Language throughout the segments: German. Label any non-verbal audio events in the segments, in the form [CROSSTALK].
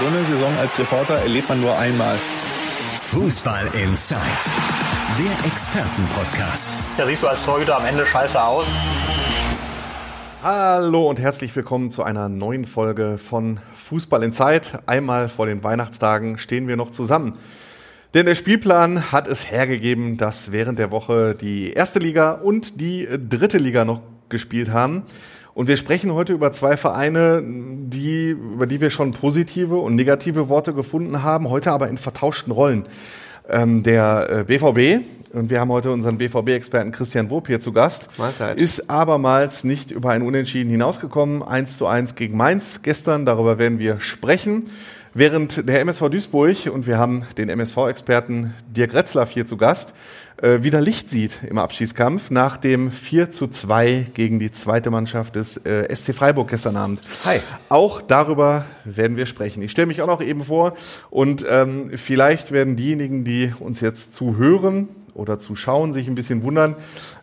So eine Saison als Reporter erlebt man nur einmal. Fußball Inside, der Expertenpodcast. Da siehst du als Torhüter am Ende scheiße aus. Hallo und herzlich willkommen zu einer neuen Folge von Fußball in Zeit. Einmal vor den Weihnachtstagen stehen wir noch zusammen. Denn der Spielplan hat es hergegeben, dass während der Woche die erste Liga und die dritte Liga noch gespielt haben. Und wir sprechen heute über zwei Vereine, die, über die wir schon positive und negative Worte gefunden haben, heute aber in vertauschten Rollen. Ähm, der BVB, äh, und wir haben heute unseren BVB-Experten Christian Wob hier zu Gast, Mahlzeit. ist abermals nicht über ein Unentschieden hinausgekommen. 1 zu 1 gegen Mainz gestern, darüber werden wir sprechen. Während der MSV Duisburg, und wir haben den MSV-Experten Dirk Retzlaff hier zu Gast, äh, wieder Licht sieht im Abschießkampf nach dem 4 zu 2 gegen die zweite Mannschaft des äh, SC Freiburg gestern Abend. Hi. Auch darüber werden wir sprechen. Ich stelle mich auch noch eben vor und ähm, vielleicht werden diejenigen, die uns jetzt zuhören, oder zu schauen, sich ein bisschen wundern.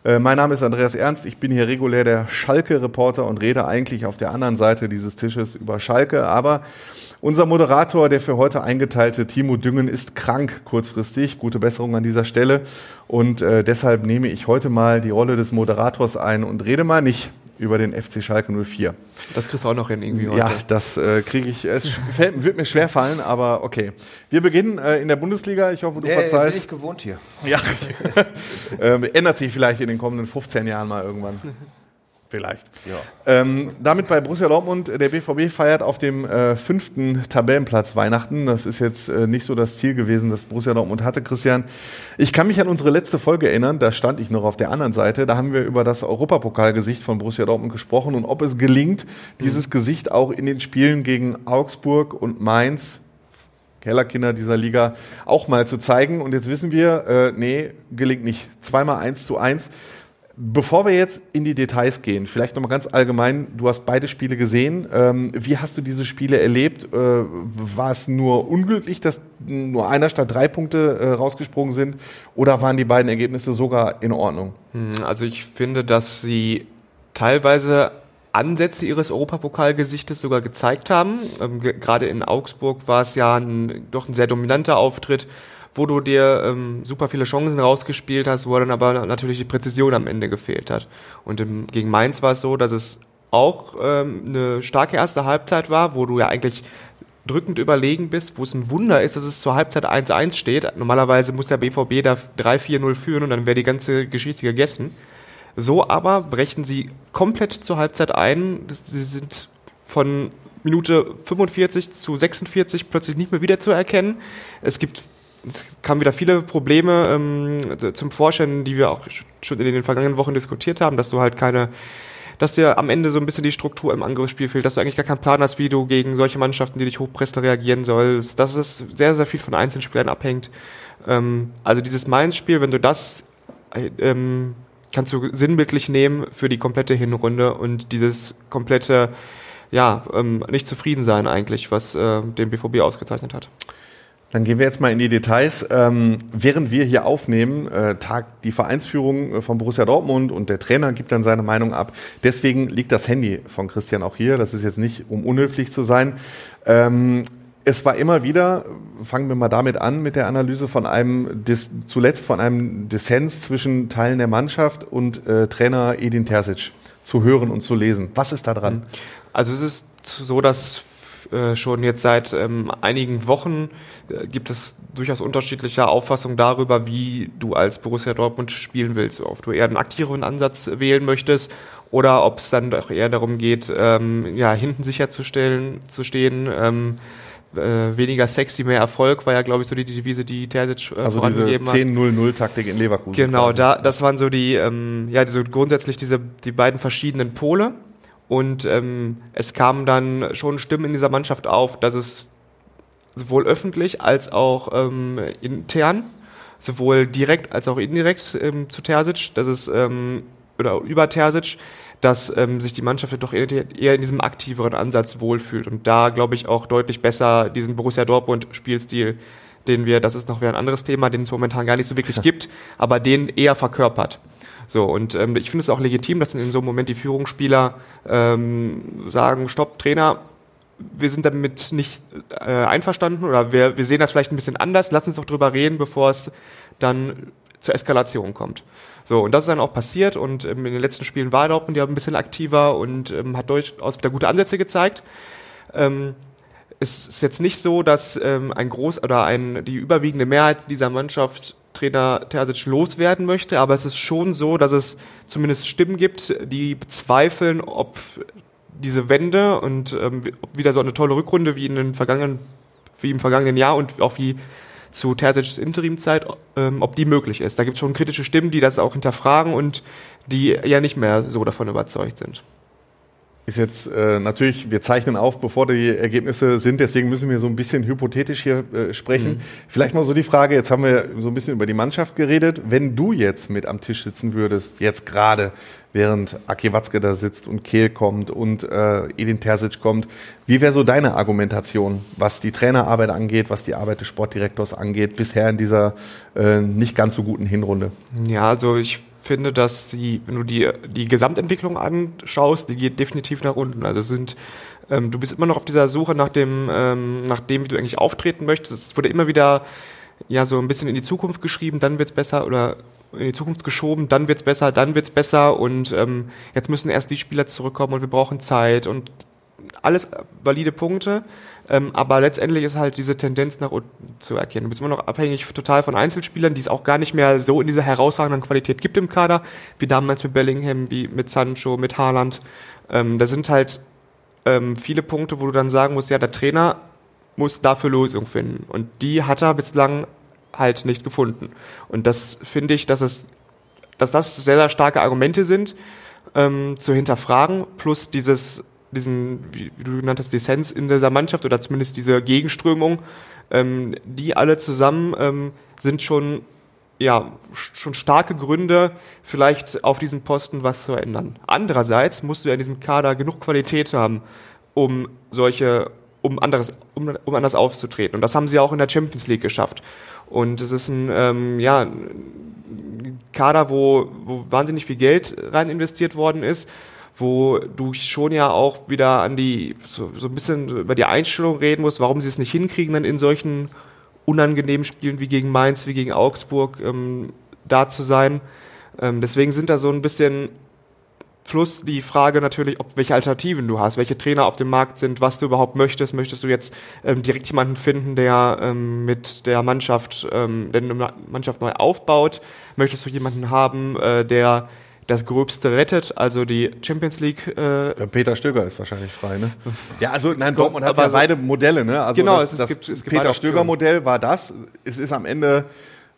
Äh, mein Name ist Andreas Ernst, ich bin hier regulär der Schalke-Reporter und rede eigentlich auf der anderen Seite dieses Tisches über Schalke, aber unser Moderator, der für heute eingeteilte Timo Düngen, ist krank kurzfristig. Gute Besserung an dieser Stelle. Und äh, deshalb nehme ich heute mal die Rolle des Moderators ein und rede mal nicht über den FC Schalke 04. Das kriegst du auch noch hin irgendwie heute. Ja, das äh, kriege ich. Es fällt, wird mir schwer fallen, aber okay. Wir beginnen äh, in der Bundesliga. Ich hoffe, du Der verzeihst. bin ich gewohnt hier. Ja, [LAUGHS] ähm, ändert sich vielleicht in den kommenden 15 Jahren mal irgendwann. [LAUGHS] Vielleicht. Ja. Ähm, damit bei Borussia Dortmund, der BVB feiert auf dem äh, fünften Tabellenplatz Weihnachten. Das ist jetzt äh, nicht so das Ziel gewesen, das Borussia Dortmund hatte, Christian. Ich kann mich an unsere letzte Folge erinnern, da stand ich noch auf der anderen Seite. Da haben wir über das Europapokalgesicht von Borussia Dortmund gesprochen und ob es gelingt, dieses Gesicht auch in den Spielen gegen Augsburg und Mainz Kellerkinder dieser Liga auch mal zu zeigen. Und jetzt wissen wir, äh, nee, gelingt nicht. Zweimal eins zu eins. Bevor wir jetzt in die Details gehen, vielleicht nochmal ganz allgemein, du hast beide Spiele gesehen. Ähm, wie hast du diese Spiele erlebt? Äh, war es nur unglücklich, dass nur einer statt drei Punkte äh, rausgesprungen sind? Oder waren die beiden Ergebnisse sogar in Ordnung? Hm, Also ich finde, dass sie teilweise Ansätze ihres Europapokalgesichtes sogar gezeigt haben. Ähm, ge- Gerade in Augsburg war es ja ein, doch ein sehr dominanter Auftritt, wo du dir ähm, super viele Chancen rausgespielt hast, wo dann aber natürlich die Präzision am Ende gefehlt hat. Und im, gegen Mainz war es so, dass es auch ähm, eine starke erste Halbzeit war, wo du ja eigentlich drückend überlegen bist, wo es ein Wunder ist, dass es zur Halbzeit 1-1 steht. Normalerweise muss der BVB da 3-4-0 führen und dann wäre die ganze Geschichte gegessen. So aber brechen sie komplett zur Halbzeit ein. Sie sind von Minute 45 zu 46 plötzlich nicht mehr wieder zu erkennen. Es gibt es kamen wieder viele Probleme ähm, zum Vorschein, die wir auch schon in den vergangenen Wochen diskutiert haben, dass du halt keine, dass dir am Ende so ein bisschen die Struktur im Angriffsspiel fehlt, dass du eigentlich gar keinen Plan hast, wie du gegen solche Mannschaften, die dich hochpressen, reagieren sollst, dass es sehr, sehr viel von Einzelspielern abhängt. Ähm, also dieses Mainz-Spiel, wenn du das äh, ähm, kannst du sinnbildlich nehmen für die komplette Hinrunde und dieses komplette, ja, ähm, nicht zufrieden sein eigentlich, was äh, den BVB ausgezeichnet hat. Dann gehen wir jetzt mal in die Details. Ähm, während wir hier aufnehmen, äh, tagt die Vereinsführung äh, von Borussia Dortmund und der Trainer gibt dann seine Meinung ab. Deswegen liegt das Handy von Christian auch hier. Das ist jetzt nicht, um unhöflich zu sein. Ähm, es war immer wieder, fangen wir mal damit an, mit der Analyse von einem, Dis, zuletzt von einem Dissens zwischen Teilen der Mannschaft und äh, Trainer Edin Terzic zu hören und zu lesen. Was ist da dran? Also es ist so, dass äh, schon jetzt seit ähm, einigen Wochen äh, gibt es durchaus unterschiedliche Auffassungen darüber, wie du als Borussia Dortmund spielen willst. Ob du eher einen aktiveren Ansatz wählen möchtest oder ob es dann doch eher darum geht, ähm, ja, hinten sicherzustellen, zu stehen. Ähm, äh, weniger sexy, mehr Erfolg war ja, glaube ich, so die Devise, die Terzic äh, Also diese vorangegeben hat. 10-0-0-Taktik in Leverkusen. Genau, quasi. da, das waren so die, ähm, ja, so grundsätzlich diese, die beiden verschiedenen Pole. Und ähm, es kamen dann schon Stimmen in dieser Mannschaft auf, dass es sowohl öffentlich als auch ähm, intern, sowohl direkt als auch indirekt ähm, zu Terzic, dass es ähm, oder über Terzic, dass ähm, sich die Mannschaft doch eher, eher in diesem aktiveren Ansatz wohlfühlt und da glaube ich auch deutlich besser diesen Borussia Dortmund Spielstil, den wir, das ist noch wieder ein anderes Thema, den es momentan gar nicht so wirklich [LAUGHS] gibt, aber den eher verkörpert. So, und ähm, ich finde es auch legitim, dass in so einem Moment die Führungsspieler ähm, sagen, stopp, Trainer, wir sind damit nicht äh, einverstanden oder wir, wir sehen das vielleicht ein bisschen anders, lass uns doch drüber reden, bevor es dann zur Eskalation kommt. So, und das ist dann auch passiert und ähm, in den letzten Spielen war Dortmund ja ein bisschen aktiver und ähm, hat durchaus wieder gute Ansätze gezeigt. Ähm, es ist jetzt nicht so, dass ähm, ein groß oder ein die überwiegende Mehrheit dieser Mannschaft Trainer Terzic loswerden möchte, aber es ist schon so, dass es zumindest Stimmen gibt, die bezweifeln, ob diese Wende und ähm, wieder so eine tolle Rückrunde wie in den vergangenen, wie im vergangenen Jahr und auch wie zu Terzic's Interimzeit, ähm, ob die möglich ist. Da gibt es schon kritische Stimmen, die das auch hinterfragen und die ja nicht mehr so davon überzeugt sind ist jetzt äh, natürlich, wir zeichnen auf, bevor die Ergebnisse sind, deswegen müssen wir so ein bisschen hypothetisch hier äh, sprechen. Mhm. Vielleicht mal so die Frage, jetzt haben wir so ein bisschen über die Mannschaft geredet. Wenn du jetzt mit am Tisch sitzen würdest, jetzt gerade, während Aki Watzke da sitzt und Kehl kommt und äh, Edin Terzic kommt, wie wäre so deine Argumentation, was die Trainerarbeit angeht, was die Arbeit des Sportdirektors angeht, bisher in dieser äh, nicht ganz so guten Hinrunde? Ja, also ich finde, dass die, wenn du die, die Gesamtentwicklung anschaust, die geht definitiv nach unten. Also sind, ähm, du bist immer noch auf dieser Suche nach dem, ähm, nach dem, wie du eigentlich auftreten möchtest. Es wurde immer wieder ja so ein bisschen in die Zukunft geschrieben, dann wird's besser oder in die Zukunft geschoben, dann wird's besser, dann wird's besser und ähm, jetzt müssen erst die Spieler zurückkommen und wir brauchen Zeit und alles valide Punkte. Ähm, aber letztendlich ist halt diese Tendenz nach unten zu erkennen. Du bist immer noch abhängig total von Einzelspielern, die es auch gar nicht mehr so in dieser herausragenden Qualität gibt im Kader, wie damals mit Bellingham, wie mit Sancho, mit Haaland. Ähm, da sind halt ähm, viele Punkte, wo du dann sagen musst, ja, der Trainer muss dafür Lösungen finden. Und die hat er bislang halt nicht gefunden. Und das finde ich, dass es, dass das sehr, sehr starke Argumente sind, ähm, zu hinterfragen, plus dieses diesen, wie, wie du genannt hast, Dissens in dieser Mannschaft oder zumindest diese Gegenströmung, ähm, die alle zusammen ähm, sind schon ja schon starke Gründe, vielleicht auf diesem Posten was zu ändern. Andererseits musst du ja in diesem Kader genug Qualität haben, um solche, um anderes, um, um anders aufzutreten. Und das haben sie auch in der Champions League geschafft. Und es ist ein, ähm, ja, ein Kader, wo, wo wahnsinnig viel Geld rein investiert worden ist wo du schon ja auch wieder an die, so, so ein bisschen über die Einstellung reden musst, warum sie es nicht hinkriegen, dann in solchen unangenehmen Spielen wie gegen Mainz, wie gegen Augsburg ähm, da zu sein. Ähm, deswegen sind da so ein bisschen plus die Frage natürlich, ob welche Alternativen du hast, welche Trainer auf dem Markt sind, was du überhaupt möchtest. Möchtest du jetzt ähm, direkt jemanden finden, der ähm, mit der Mannschaft, ähm, der eine Mannschaft neu aufbaut? Möchtest du jemanden haben, äh, der das Gröbste rettet, also die Champions League. Äh Peter Stöger ist wahrscheinlich frei, ne? [LAUGHS] Ja, also nein, Dortmund hat ja beide Modelle, ne? Also genau, das, es, das gibt, es gibt Peter Stöger Modell war das. Es ist am Ende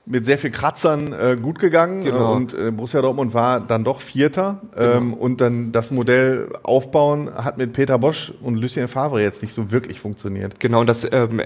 mit sehr viel Kratzern äh, gut gegangen genau. und äh, Borussia Dortmund war dann doch Vierter genau. ähm, und dann das Modell aufbauen hat mit Peter Bosch und Lucien Favre jetzt nicht so wirklich funktioniert. Genau, und das ähm,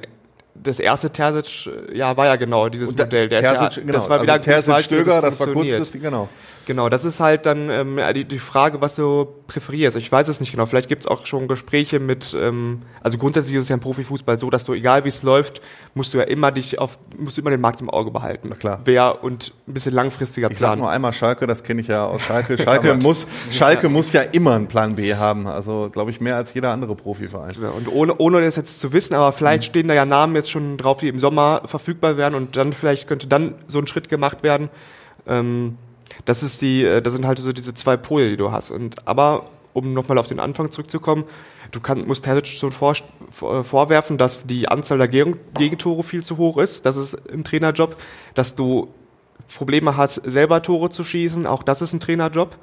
das erste Terzic, ja, war ja genau dieses da, Modell. Der Terzic, ja, genau. Das war wieder also Terzic Stöger, das war kurzfristig, genau. Genau, das ist halt dann ähm, die, die Frage, was du präferierst. Ich weiß es nicht genau. Vielleicht gibt es auch schon Gespräche mit, ähm, also grundsätzlich ist es ja im Profifußball so, dass du, egal wie es läuft, musst du ja immer dich auf, musst du immer den Markt im Auge behalten. Na klar. Wer und ein bisschen langfristiger ich Plan. Ich sag nur einmal Schalke, das kenne ich ja aus Schalke. [LAUGHS] Schalke muss, Schalke muss ja immer einen Plan B haben. Also, glaube ich, mehr als jeder andere Profiverein. Ja, und ohne, ohne das jetzt zu wissen, aber vielleicht mhm. stehen da ja Namen jetzt schon drauf, die im Sommer verfügbar werden und dann vielleicht könnte dann so ein Schritt gemacht werden. Ähm, das ist die, äh, das sind halt so diese zwei Pole, die du hast. Und aber um nochmal auf den Anfang zurückzukommen, du kann, musst Terzic schon vor, vor, vorwerfen, dass die Anzahl der Gegentore viel zu hoch ist. Das ist ein Trainerjob, dass du Probleme hast, selber Tore zu schießen. Auch das ist ein Trainerjob.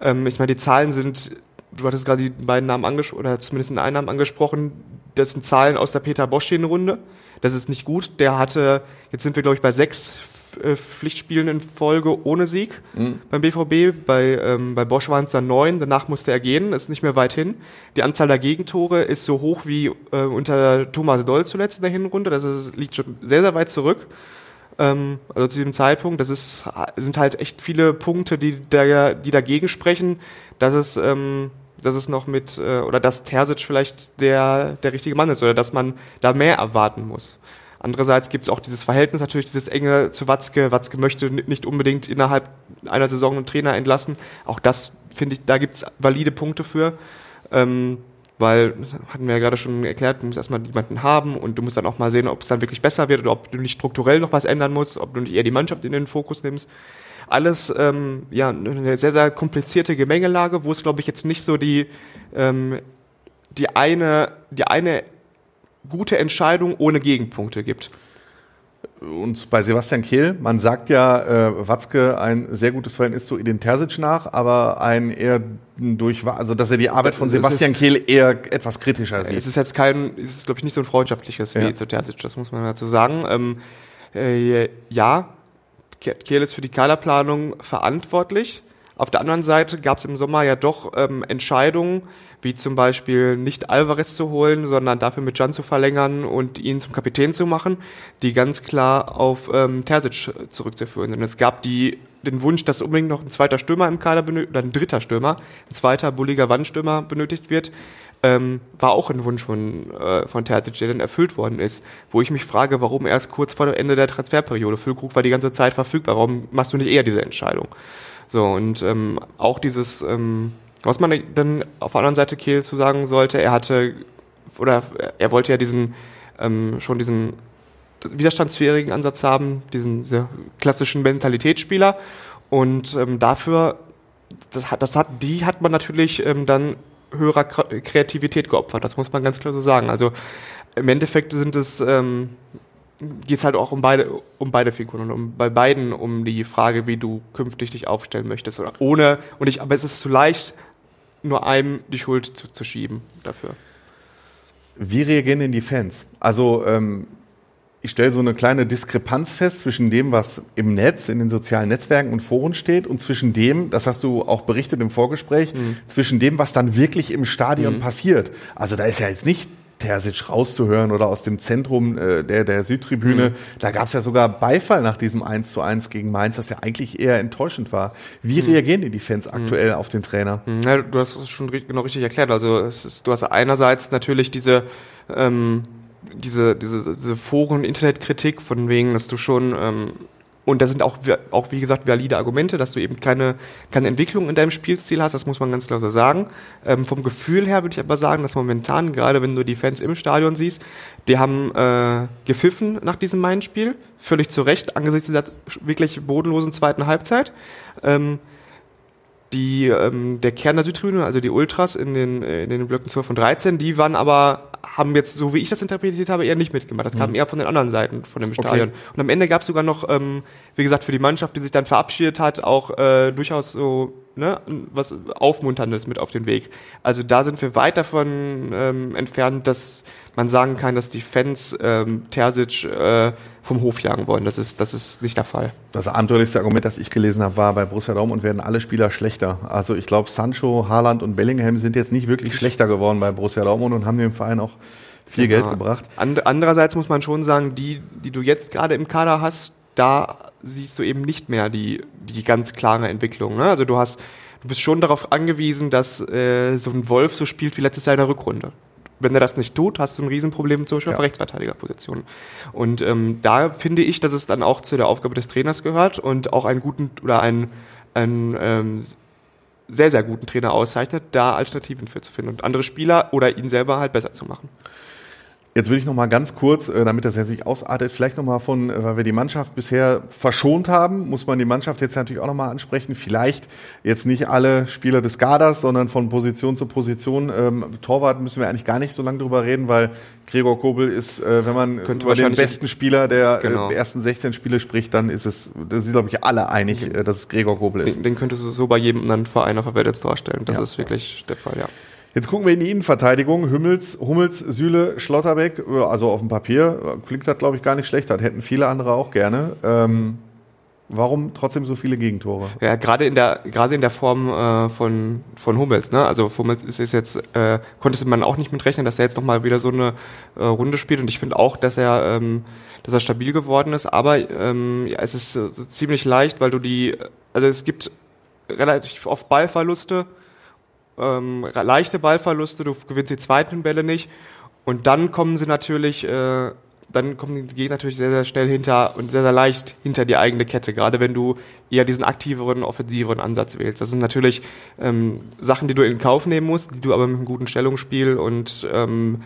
Ähm, ich meine, die Zahlen sind, du hattest gerade die beiden Namen angesprochen, oder zumindest einen Namen angesprochen. Das sind Zahlen aus der Peter Bosch-Runde. Das ist nicht gut. Der hatte, jetzt sind wir, glaube ich, bei sechs äh, Pflichtspielen in Folge ohne Sieg mhm. beim BVB. Bei, ähm, bei Bosch waren es dann neun, danach musste er gehen, ist nicht mehr weit hin. Die Anzahl der Gegentore ist so hoch wie äh, unter Thomas Doll zuletzt in der Hinrunde, das ist, liegt schon sehr, sehr weit zurück. Ähm, also zu diesem Zeitpunkt, das ist, sind halt echt viele Punkte, die, da, die dagegen sprechen, dass es, ähm, dass es noch mit, äh, oder dass Terzic vielleicht der, der richtige Mann ist oder dass man da mehr erwarten muss. Andererseits gibt es auch dieses Verhältnis natürlich, dieses enge zu Watzke. Watzke möchte nicht unbedingt innerhalb einer Saison einen Trainer entlassen. Auch das finde ich, da gibt es valide Punkte für. Ähm, weil, hatten wir ja gerade schon erklärt, du musst erstmal jemanden haben und du musst dann auch mal sehen, ob es dann wirklich besser wird oder ob du nicht strukturell noch was ändern musst, ob du nicht eher die Mannschaft in den Fokus nimmst. Alles ähm, ja eine sehr, sehr komplizierte Gemengelage, wo es, glaube ich, jetzt nicht so die, ähm, die eine, die eine gute Entscheidung ohne Gegenpunkte gibt. Und bei Sebastian Kehl, man sagt ja, äh, Watzke ein sehr gutes Verhältnis zu Edin Terzic nach, aber ein eher durch, also dass er die Arbeit von Sebastian ist, Kehl eher etwas kritischer sieht. Es ist jetzt kein, es ist glaube ich nicht so ein freundschaftliches ja. wie zu Terzic, das muss man dazu sagen. Ähm, äh, ja, Kehl ist für die Kaderplanung verantwortlich. Auf der anderen Seite gab es im Sommer ja doch ähm, Entscheidungen, wie zum Beispiel nicht Alvarez zu holen, sondern dafür mit Jan zu verlängern und ihn zum Kapitän zu machen, die ganz klar auf ähm, Terzic zurückzuführen sind. Es gab die, den Wunsch, dass unbedingt noch ein zweiter Stürmer im Kader benötigt, oder ein dritter Stürmer, ein zweiter bulliger Wandstürmer benötigt wird. Ähm, war auch ein Wunsch von, äh, von Terzic, der dann erfüllt worden ist. Wo ich mich frage, warum erst kurz vor dem Ende der Transferperiode? Füllkrug war die ganze Zeit verfügbar. Warum machst du nicht eher diese Entscheidung? So, und ähm, auch dieses, ähm, was man dann auf der anderen Seite Kehl zu sagen sollte, er hatte, oder er wollte ja diesen, ähm, schon diesen widerstandsfähigen Ansatz haben, diesen sehr klassischen Mentalitätsspieler. Und ähm, dafür, das hat, das hat, die hat man natürlich ähm, dann höherer Kreativität geopfert. Das muss man ganz klar so sagen. Also im Endeffekt sind es ähm, geht es halt auch um beide, um beide Figuren und um, bei beiden um die Frage, wie du künftig dich aufstellen möchtest. Oder ohne, und ich, aber es ist zu leicht, nur einem die Schuld zu, zu schieben dafür. Wie reagieren denn die Fans? Also ähm, ich stelle so eine kleine Diskrepanz fest zwischen dem, was im Netz, in den sozialen Netzwerken und Foren steht und zwischen dem, das hast du auch berichtet im Vorgespräch, mhm. zwischen dem, was dann wirklich im Stadion mhm. passiert. Also da ist ja jetzt nicht Terzic rauszuhören oder aus dem Zentrum äh, der, der Südtribüne. Mhm. Da gab es ja sogar Beifall nach diesem 1 zu 1 gegen Mainz, das ja eigentlich eher enttäuschend war. Wie mhm. reagieren die Fans aktuell mhm. auf den Trainer? Mhm. Ja, du hast es schon genau richtig erklärt. Also es ist, du hast einerseits natürlich diese ähm, diese, diese, diese Foren- Internetkritik von wegen, dass du schon ähm, und da sind auch, auch, wie gesagt, valide Argumente, dass du eben keine, keine Entwicklung in deinem Spielstil hast, das muss man ganz klar so sagen. Ähm, vom Gefühl her würde ich aber sagen, dass momentan, gerade wenn du die Fans im Stadion siehst, die haben äh, gepfiffen nach diesem Main-Spiel, völlig zu Recht, angesichts dieser wirklich bodenlosen zweiten Halbzeit. Ähm, die, ähm, der Kern der Südtribüne, also die Ultras in den, in den Blöcken 12 und 13, die waren aber haben jetzt, so wie ich das interpretiert habe, eher nicht mitgemacht. Das kam mhm. eher von den anderen Seiten von dem Stadion. Okay. Und am Ende gab es sogar noch, ähm, wie gesagt, für die Mannschaft, die sich dann verabschiedet hat, auch äh, durchaus so ne, was Aufmunterndes mit auf den Weg. Also da sind wir weit davon ähm, entfernt, dass man sagen kann, dass die Fans ähm, Terzic äh, vom Hof jagen wollen. Das ist, das ist nicht der Fall. Das abenteuerlichste Argument, das ich gelesen habe, war bei Borussia Dortmund werden alle Spieler schlechter. Also ich glaube, Sancho, Haaland und Bellingham sind jetzt nicht wirklich schlechter geworden bei Borussia Dortmund und haben dem Verein auch viel genau. Geld gebracht. Andererseits muss man schon sagen, die, die du jetzt gerade im Kader hast, da siehst du eben nicht mehr die, die ganz klare Entwicklung. Ne? Also du hast, du bist schon darauf angewiesen, dass äh, so ein Wolf so spielt wie letztes Jahr in der Rückrunde. Wenn er das nicht tut, hast du ein Riesenproblem zum Beispiel ja. auf Rechtsverteidigerposition. Und ähm, da finde ich, dass es dann auch zu der Aufgabe des Trainers gehört und auch einen guten oder einen, einen ähm, sehr, sehr guten Trainer auszeichnet, da Alternativen für zu finden und andere Spieler oder ihn selber halt besser zu machen. Jetzt würde ich noch mal ganz kurz, äh, damit das ja sich ausartet, vielleicht noch mal von, äh, weil wir die Mannschaft bisher verschont haben, muss man die Mannschaft jetzt natürlich auch noch mal ansprechen. Vielleicht jetzt nicht alle Spieler des Kaders, sondern von Position zu Position. Ähm, Torwart müssen wir eigentlich gar nicht so lange drüber reden, weil Gregor Kobel ist, äh, wenn man Könnte über den besten Spieler der genau. ersten 16 Spiele spricht, dann ist es, da sind glaube ich alle einig, dass es Gregor Kobel ist. Den, den könntest du so bei jedem anderen Verein auf der Welt jetzt darstellen. Das ja. ist wirklich der Fall, ja. Jetzt gucken wir in die Innenverteidigung. Hummels, Hummels, Süle, Schlotterbeck, also auf dem Papier klingt das, glaube ich, gar nicht schlecht. Das hätten viele andere auch gerne. Ähm, warum trotzdem so viele Gegentore? Ja, gerade in der gerade in der Form äh, von von Hummels. Ne? Also Hummels ist, ist jetzt äh, konnte man auch nicht mitrechnen, dass er jetzt noch mal wieder so eine äh, Runde spielt. Und ich finde auch, dass er ähm, dass er stabil geworden ist. Aber ähm, ja, es ist so ziemlich leicht, weil du die also es gibt relativ oft Ballverluste ähm, leichte Ballverluste, du gewinnst die zweiten Bälle nicht. Und dann kommen sie natürlich, äh, dann kommen die Gegner natürlich sehr, sehr schnell hinter und sehr, sehr leicht hinter die eigene Kette, gerade wenn du eher diesen aktiveren, offensiveren Ansatz wählst. Das sind natürlich ähm, Sachen, die du in Kauf nehmen musst, die du aber mit einem guten Stellungsspiel und ähm,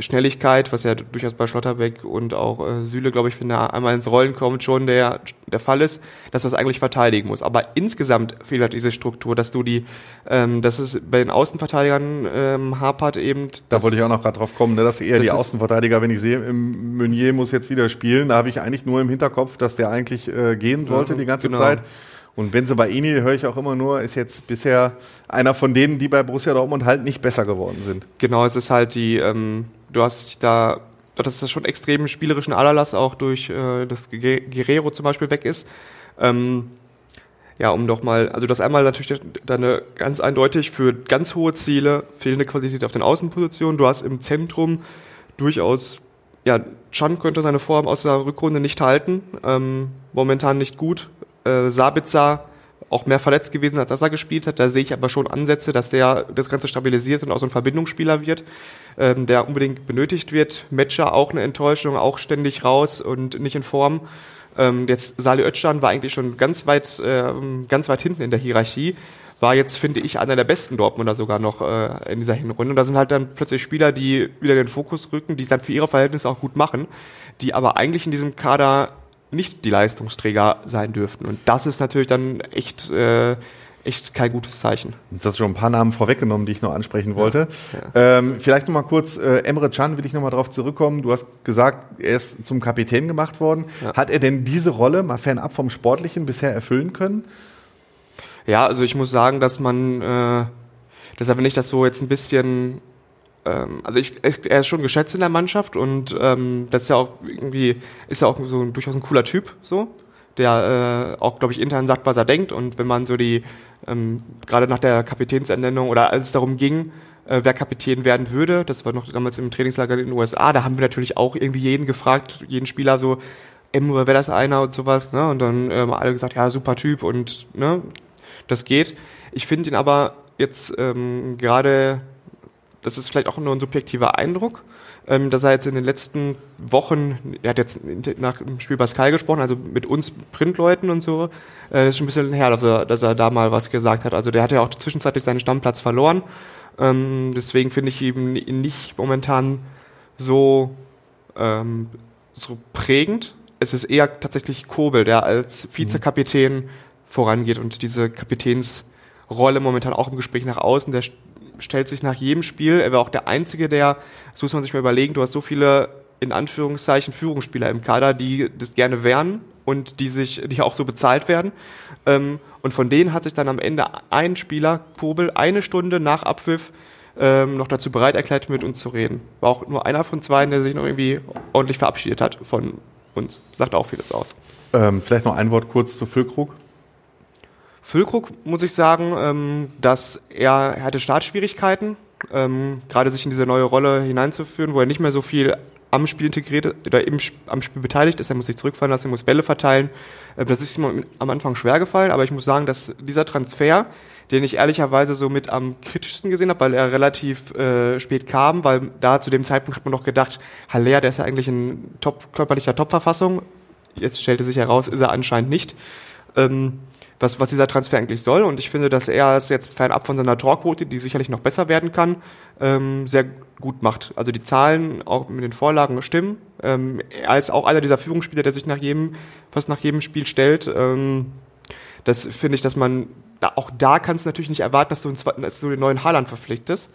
Schnelligkeit, was ja durchaus bei Schlotterbeck und auch äh, Süle, glaube ich, wenn er einmal ins Rollen kommt, schon der, der Fall ist, dass du es eigentlich verteidigen musst. Aber insgesamt fehlt halt diese Struktur, dass du die, ähm, dass es bei den Außenverteidigern ähm, hapert eben. Da wollte ich auch noch gerade drauf kommen, ne, dass eher das die Außenverteidiger, wenn ich sehe, im Meunier muss jetzt wieder spielen, da habe ich eigentlich nur im Hinterkopf, dass der eigentlich äh, gehen sollte Ja, die ganze genau. Zeit. Und Benze Baini, höre ich auch immer nur, ist jetzt bisher einer von denen, die bei Borussia Dortmund halt nicht besser geworden sind. Genau, es ist halt die, ähm, du hast da, das schon extrem spielerischen Allerlass auch durch äh, das Guerrero zum Beispiel weg ist. Ähm, ja, um doch mal, also das einmal natürlich deine ganz eindeutig für ganz hohe Ziele fehlende Qualität auf den Außenpositionen. Du hast im Zentrum durchaus, ja, Chan könnte seine Form aus der Rückrunde nicht halten, ähm, momentan nicht gut. Äh, Sabitzer auch mehr verletzt gewesen, als dass er gespielt hat. Da sehe ich aber schon Ansätze, dass der das Ganze stabilisiert und auch so ein Verbindungsspieler wird, ähm, der unbedingt benötigt wird. Matcher auch eine Enttäuschung, auch ständig raus und nicht in Form. Ähm, jetzt Salih Özcan war eigentlich schon ganz weit, ähm, ganz weit hinten in der Hierarchie. War jetzt, finde ich, einer der besten Dortmunder sogar noch äh, in dieser Hinrunde. Und da sind halt dann plötzlich Spieler, die wieder den Fokus rücken, die es dann für ihre Verhältnisse auch gut machen, die aber eigentlich in diesem Kader nicht die Leistungsträger sein dürften. Und das ist natürlich dann echt, äh, echt kein gutes Zeichen. Jetzt hast du schon ein paar Namen vorweggenommen, die ich noch ansprechen wollte. Ähm, vielleicht noch mal kurz, äh, Emre Can, will ich noch mal drauf zurückkommen. Du hast gesagt, er ist zum Kapitän gemacht worden. Ja. Hat er denn diese Rolle, mal fernab vom Sportlichen, bisher erfüllen können? Ja, also ich muss sagen, dass man, äh, deshalb wenn ich das so jetzt ein bisschen, ähm, also ich, er ist schon geschätzt in der Mannschaft und ähm, das ist ja auch irgendwie, ist ja auch so ein, durchaus ein cooler Typ, so, der äh, auch, glaube ich, intern sagt, was er denkt und wenn man so die, ähm, gerade nach der Kapitänsernennung oder als es darum ging, äh, wer Kapitän werden würde, das war noch damals im Trainingslager in den USA, da haben wir natürlich auch irgendwie jeden gefragt, jeden Spieler so, Emre, wäre das einer und sowas, ne? Und dann ähm, alle gesagt, ja, super Typ und ne, das geht. Ich finde ihn aber jetzt ähm, gerade, das ist vielleicht auch nur ein subjektiver Eindruck, ähm, dass er jetzt in den letzten Wochen, er hat jetzt nach dem Spiel Sky gesprochen, also mit uns Printleuten und so, äh, ist schon ein bisschen her, dass er, dass er da mal was gesagt hat. Also der hat ja auch zwischenzeitlich seinen Stammplatz verloren. Ähm, deswegen finde ich ihn nicht momentan so, ähm, so prägend. Es ist eher tatsächlich Kobel, der als Vizekapitän vorangeht und diese Kapitänsrolle momentan auch im Gespräch nach außen, der stellt sich nach jedem Spiel, er war auch der Einzige, der, das muss man sich mal überlegen, du hast so viele, in Anführungszeichen, Führungsspieler im Kader, die das gerne wären und die sich, die auch so bezahlt werden. Ähm, und von denen hat sich dann am Ende ein Spieler, Kobel, eine Stunde nach Abpfiff ähm, noch dazu bereit erklärt, mit uns zu reden. War auch nur einer von zwei, der sich noch irgendwie ordentlich verabschiedet hat von uns. Sagt auch vieles aus. Ähm, vielleicht noch ein Wort kurz zu Füllkrug. Füllkrug muss ich sagen, ähm, dass er, er hatte Startschwierigkeiten, ähm, gerade sich in diese neue Rolle hineinzuführen, wo er nicht mehr so viel am Spiel integriert oder im, am Spiel beteiligt ist. Er muss sich zurückfallen lassen, er muss Bälle verteilen. Ähm, das ist ihm am Anfang schwer gefallen, aber ich muss sagen, dass dieser Transfer, den ich ehrlicherweise so mit am kritischsten gesehen habe, weil er relativ äh, spät kam, weil da zu dem Zeitpunkt hat man noch gedacht, Haller, der ist ja eigentlich in top, körperlicher Topverfassung. Jetzt stellte sich heraus, ist er anscheinend nicht. Ähm, was, was dieser Transfer eigentlich soll. Und ich finde, dass er es jetzt fernab von seiner Torquote, die sicherlich noch besser werden kann, ähm, sehr gut macht. Also die Zahlen auch mit den Vorlagen stimmen. Ähm, er ist auch einer dieser Führungsspieler, der sich nach jedem, fast nach jedem Spiel stellt. Ähm, das finde ich, dass man, da, auch da kannst du natürlich nicht erwarten, dass du, einen dass du den neuen Haaland verpflichtest.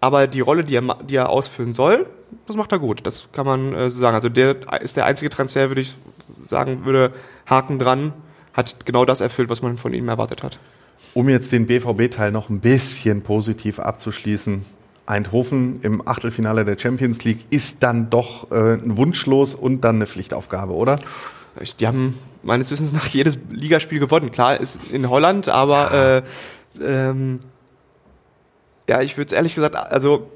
Aber die Rolle, die er, die er ausfüllen soll, das macht er gut. Das kann man äh, so sagen. Also der ist der einzige Transfer, würde ich sagen, würde Haken dran, hat genau das erfüllt, was man von ihm erwartet hat. Um jetzt den BVB-Teil noch ein bisschen positiv abzuschließen. Eindhoven im Achtelfinale der Champions League ist dann doch äh, ein Wunschlos und dann eine Pflichtaufgabe, oder? Die haben meines Wissens nach jedes Ligaspiel gewonnen. Klar, ist in Holland, aber äh, ähm, ja, ich würde es ehrlich gesagt, also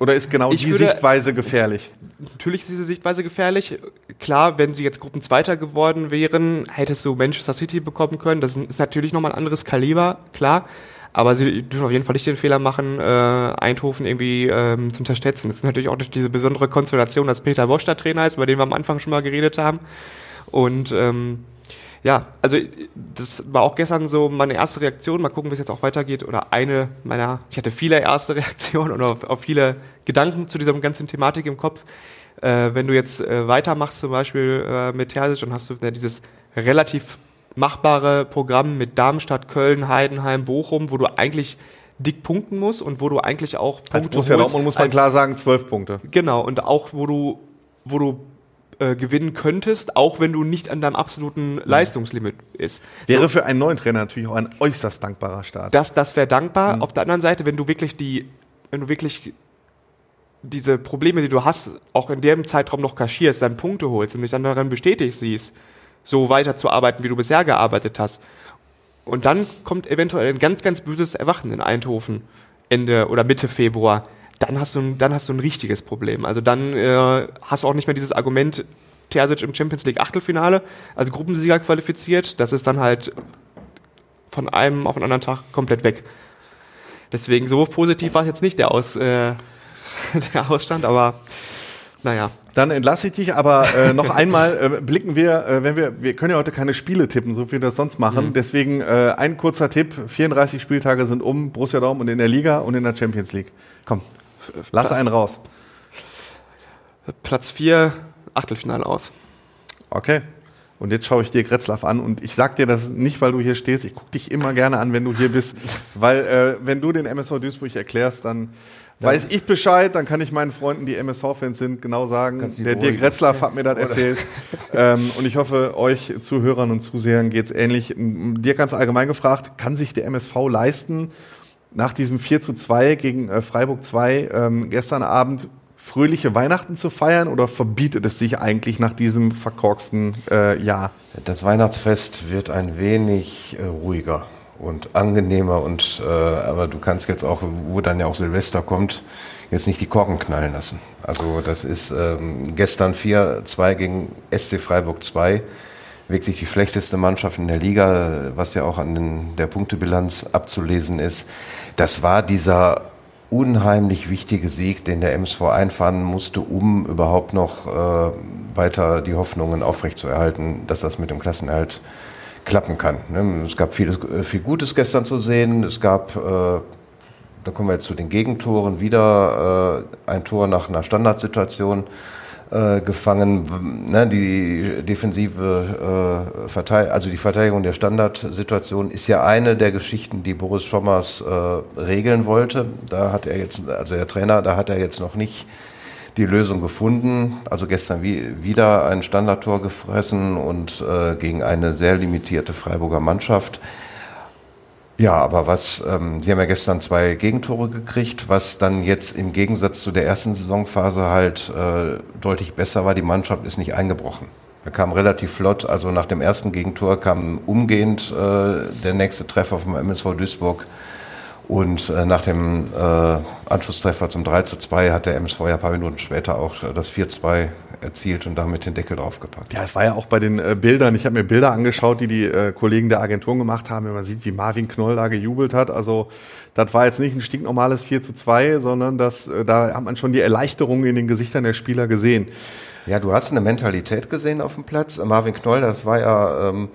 Oder ist genau Ich die würde- Sichtweise gefährlich? natürlich ist diese Sichtweise gefährlich. Klar, wenn sie jetzt Gruppenzweiter geworden wären, hättest du Manchester City bekommen können. Das ist natürlich nochmal ein anderes Kaliber, klar. Aber sie dürfen auf jeden Fall nicht den Fehler machen, äh, Eindhoven irgendwie ähm, zu unterstützen. Das ist natürlich auch durch diese besondere Konstellation, dass Peter Bosch der Trainer ist, über den wir am Anfang schon mal geredet haben. Und ähm, ja, also das war auch gestern so meine erste Reaktion. Mal gucken, wie es jetzt auch weitergeht. Oder eine meiner, ich hatte viele erste [LAUGHS] Reaktionen und auch, auch viele Gedanken zu dieser ganzen Thematik im Kopf. Äh, wenn du jetzt äh, weitermachst, zum Beispiel äh, mit Terzic, dann hast du ja dieses relativ machbare Programm mit Darmstadt, Köln, Heidenheim, Bochum, wo du eigentlich dick punkten musst und wo du eigentlich auch Als Punkte Borussia holst, Dortmund muss man als- klar sagen, zwölf Punkte. Genau, und auch wo du, wo du äh, gewinnen könntest, auch wenn du nicht an deinem absoluten Leistungslimit ist. Wäre für einen neuen Trainer natürlich auch ein äußerst dankbarer Start. Das, das wäre dankbar. Auf der anderen Seite, wenn du wirklich die, wenn du wirklich diese Probleme, die du hast, auch in dem Zeitraum noch kaschierst, dann Punkte holst und dich dann daran bestätigt siehst, so weiterzuarbeiten, wie du bisher gearbeitet hast. Und dann kommt eventuell ein ganz, ganz böses Erwachen in Eindhoven Ende oder Mitte Februar. Dann hast du ein, dann hast du ein richtiges Problem. Also dann äh, hast du auch nicht mehr dieses Argument, Terzic im Champions League Achtelfinale als Gruppensieger qualifiziert. Das ist dann halt von einem auf den anderen Tag komplett weg. Deswegen so positiv war es jetzt nicht der, Aus, äh, [LAUGHS] der Ausstand, aber naja. Dann entlasse ich dich, aber äh, noch einmal äh, blicken wir, äh, wenn wir, wir können ja heute keine Spiele tippen, so wie wir das sonst machen. Deswegen äh, ein kurzer Tipp: 34 Spieltage sind um, Borussia Dortmund in der Liga und in der Champions League. Komm, lass einen raus. Platz 4, Achtelfinale aus. Okay. Und jetzt schaue ich dir Gretzlaff an und ich sag dir das nicht, weil du hier stehst. Ich gucke dich immer gerne an, wenn du hier bist, weil äh, wenn du den MSV Duisburg erklärst, dann weiß ich Bescheid. Dann kann ich meinen Freunden, die MSV-Fans sind, genau sagen. Der Dirk. Gretzlaff hat mir das erzählt. ähm, und ich hoffe, euch Zuhörern und Zusehern geht's ähnlich. M- Dir ganz allgemein gefragt, kann sich der MSV leisten, nach diesem 4 zu 2 gegen äh, Freiburg 2 ähm, gestern Abend fröhliche Weihnachten zu feiern oder verbietet es sich eigentlich nach diesem verkorksten äh, Jahr? Das Weihnachtsfest wird ein wenig äh, ruhiger und angenehmer und äh, aber du kannst jetzt auch, wo dann ja auch Silvester kommt, jetzt nicht die Korken knallen lassen. Also das ist ähm, gestern 4-2 gegen SC Freiburg 2. Wirklich die schlechteste Mannschaft in der Liga, was ja auch an den, der Punktebilanz abzulesen ist. Das war dieser unheimlich wichtige Sieg, den der MSV einfahren musste, um überhaupt noch äh, weiter die Hoffnungen aufrechtzuerhalten, dass das mit dem Klassenerhalt klappen kann. Ne? Es gab vieles, äh, viel Gutes gestern zu sehen. Es gab, äh, da kommen wir jetzt zu den Gegentoren, wieder äh, ein Tor nach einer Standardsituation äh, gefangen. Ne? Die defensive, äh, Verteid also die Verteidigung der Standardsituation ist ja eine der Geschichten, die Boris Schommers äh, regeln wollte. Da hat er jetzt, also der Trainer, da hat er jetzt noch nicht die Lösung gefunden. Also gestern wie, wieder ein Standardtor gefressen und äh, gegen eine sehr limitierte Freiburger Mannschaft. Ja, aber was, ähm, sie haben ja gestern zwei Gegentore gekriegt, was dann jetzt im Gegensatz zu der ersten Saisonphase halt äh, deutlich besser war. Die Mannschaft ist nicht eingebrochen. Er kam relativ flott, also nach dem ersten Gegentor kam umgehend äh, der nächste Treffer vom MSV Duisburg. Und äh, nach dem äh, Anschlusstreffer zum 3 zu 2 hat der MSV ja ein paar Minuten später auch äh, das 4-2 erzielt und damit den Deckel draufgepackt. Ja, es war ja auch bei den äh, Bildern. Ich habe mir Bilder angeschaut, die die äh, Kollegen der Agenturen gemacht haben. Wenn man sieht, wie Marvin Knoll da gejubelt hat. Also, das war jetzt nicht ein stinknormales 4 zu 2, sondern das, äh, da hat man schon die Erleichterung in den Gesichtern der Spieler gesehen. Ja, du hast eine Mentalität gesehen auf dem Platz. Marvin Knoll, das war ja, ähm,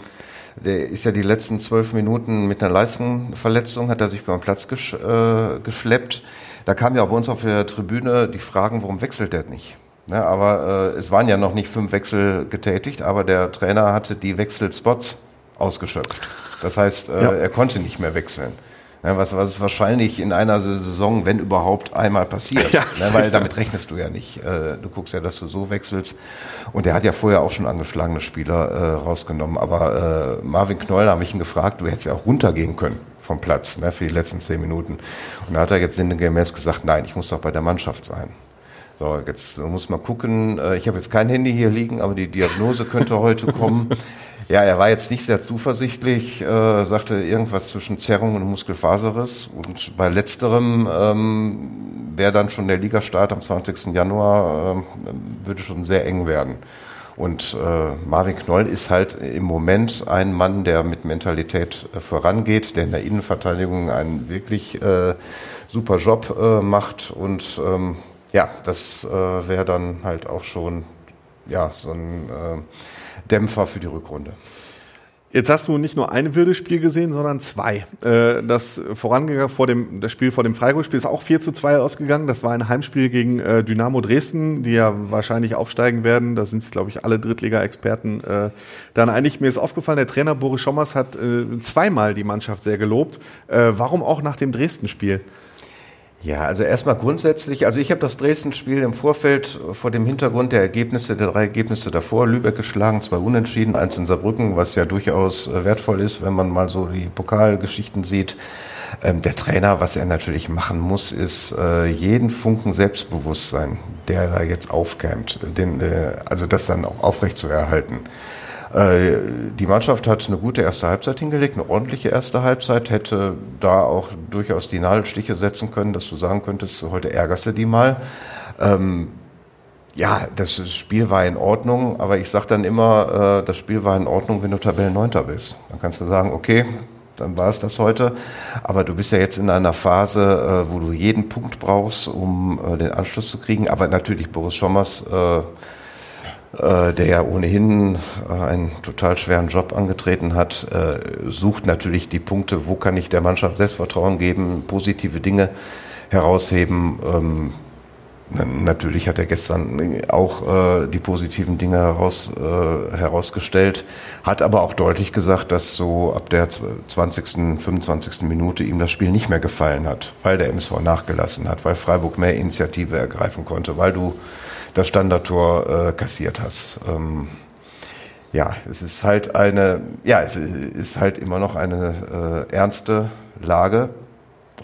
der ist ja die letzten zwölf Minuten mit einer Leistenverletzung, hat er sich beim Platz gesch äh, geschleppt. Da kam ja auch bei uns auf der Tribüne die Fragen, warum wechselt er nicht? Ne, aber äh, es waren ja noch nicht fünf Wechsel getätigt, aber der Trainer hatte die Wechselspots ausgeschöpft. Das heißt, äh, Ja. er konnte nicht mehr wechseln. Ja, was, was wahrscheinlich in einer Saison, wenn überhaupt, einmal passiert. Ja, ne, weil damit rechnest du ja nicht. Äh, du guckst ja, dass du so wechselst. Und er hat ja vorher auch schon angeschlagene Spieler äh, rausgenommen. Aber äh, Marvin Knoll habe ich ihn gefragt, du hättest ja auch runtergehen können vom Platz ne, für die letzten zehn Minuten. Und da hat er jetzt sinngemäß gesagt, nein, ich muss doch bei der Mannschaft sein. So, jetzt muss man gucken. Äh, Ich habe jetzt kein Handy hier liegen, aber die Diagnose könnte heute kommen. [LAUGHS] Ja, er war jetzt nicht sehr zuversichtlich, äh, sagte irgendwas zwischen Zerrung und Muskelfaserriss. Und bei letzterem ähm, wäre dann schon der Ligastart am 20. Januar, ähm, würde schon sehr eng werden. Und äh, Marvin Knoll ist halt im Moment ein Mann, der mit Mentalität äh, vorangeht, der in der Innenverteidigung einen wirklich äh, super Job äh, macht. Und ähm, ja, das äh, wäre dann halt auch schon ja, so ein äh, Dämpfer für die Rückrunde. Jetzt hast du nicht nur ein wildes Spiel gesehen, sondern zwei. Äh, das vorangegangen vor dem, das Spiel vor dem Freiburg-Spiel ist auch 4 zu 2 ausgegangen. Das war ein Heimspiel gegen äh, Dynamo Dresden, die ja wahrscheinlich aufsteigen werden. Da sind sich, glaube ich, alle Drittliga-Experten äh, dann einig. Mir ist aufgefallen, der Trainer Boris Schommers hat zweimal die Mannschaft sehr gelobt. Warum auch nach dem Dresden-Spiel? Ja, also erstmal grundsätzlich, also ich habe das Dresden-Spiel im Vorfeld vor dem Hintergrund der Ergebnisse, der drei Ergebnisse davor, Lübeck geschlagen, zwei Unentschieden, eins in Saarbrücken, was ja durchaus äh, wertvoll ist, wenn man mal so die Pokalgeschichten sieht. Ähm, der Trainer, was er natürlich machen muss, ist äh, jeden Funken Selbstbewusstsein, der da jetzt aufkämmt, den, äh, also das dann auch aufrecht zu erhalten. Äh, die Mannschaft hat eine gute erste Halbzeit hingelegt, eine ordentliche erste Halbzeit, hätte da auch durchaus die Nadelstiche setzen können, dass du sagen könntest, heute ärgerst du die mal. Ähm, ja, das Spiel war in Ordnung, aber ich sage dann immer, äh, das Spiel war in Ordnung, wenn du Tabellenneunter bist. Dann kannst du sagen, okay, dann war es das heute. Aber du bist ja jetzt in einer Phase, äh, wo du jeden Punkt brauchst, um äh, den Anschluss zu kriegen. Aber natürlich Boris Schommers äh, der ja ohnehin äh, einen total schweren Job angetreten hat, äh, sucht natürlich die Punkte, wo kann ich der Mannschaft Selbstvertrauen geben, positive Dinge herausheben. Ähm, natürlich hat er gestern auch die positiven Dinge heraus, herausgestellt, hat aber auch deutlich gesagt, dass so ab der 20., 25. Minute ihm das Spiel nicht mehr gefallen hat, weil der MSV nachgelassen hat, weil Freiburg mehr Initiative ergreifen konnte, weil du das Standardtor äh, kassiert hast. Ähm, ja, es ist halt eine, ja, es ist halt immer noch eine äh, ernste Lage.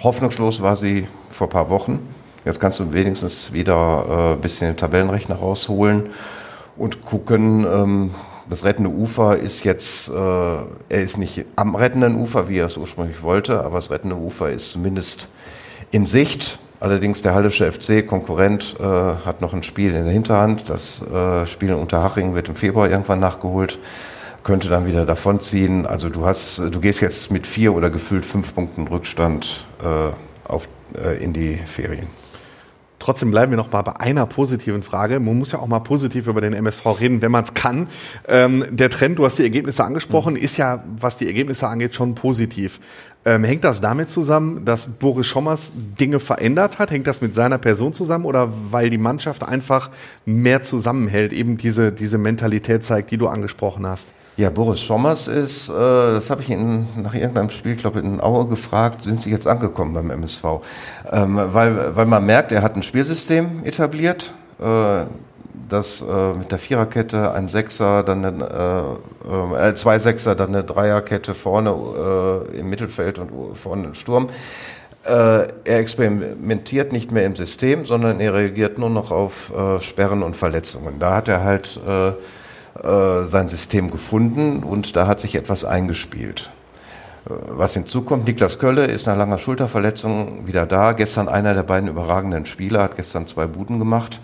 Hoffnungslos war sie vor ein paar Wochen. Jetzt kannst du wenigstens wieder äh, ein bisschen den Tabellenrechner rausholen und gucken. Ähm, das rettende Ufer ist jetzt, äh, er ist nicht am rettenden Ufer, wie er es ursprünglich wollte, aber das rettende Ufer ist zumindest in Sicht. Allerdings der Hallische FC, Konkurrent, äh, hat noch ein Spiel in der Hinterhand. Das äh, Spiel in Unterhaching wird im Februar irgendwann nachgeholt, könnte dann wieder davonziehen. Also du hast, du gehst jetzt mit vier oder gefühlt fünf Punkten Rückstand äh, auf, äh, in die Ferien. Trotzdem bleiben wir noch mal bei einer positiven Frage. Man muss ja auch mal positiv über den MSV reden, wenn man es kann. Ähm, der Trend, du hast die Ergebnisse angesprochen, ist ja, was die Ergebnisse angeht, schon positiv. Ähm, hängt das damit zusammen, dass Boris Schommers Dinge verändert hat? Hängt das mit seiner Person zusammen oder weil die Mannschaft einfach mehr zusammenhält, eben diese, diese Mentalität zeigt, die du angesprochen hast? Ja, Boris Schommers ist, äh, das habe ich ihn nach irgendeinem Spiel, glaube in Aue gefragt, sind Sie jetzt angekommen beim MSV? Ähm, weil, weil man merkt, er hat ein Spielsystem etabliert, äh, das äh, mit der Viererkette, ein Sechser, dann eine, äh, äh, zwei Sechser, dann eine Dreierkette vorne äh, im Mittelfeld und vorne ein Sturm. Er experimentiert nicht mehr im System, sondern er reagiert nur noch auf Sperren und Verletzungen. Da hat er halt äh, sein System gefunden und da hat sich etwas eingespielt. Äh, was hinzukommt, Niklas Kölle ist nach langer Schulterverletzung wieder da. Gestern einer der beiden überragenden Spieler, hat gestern zwei Buden gemacht.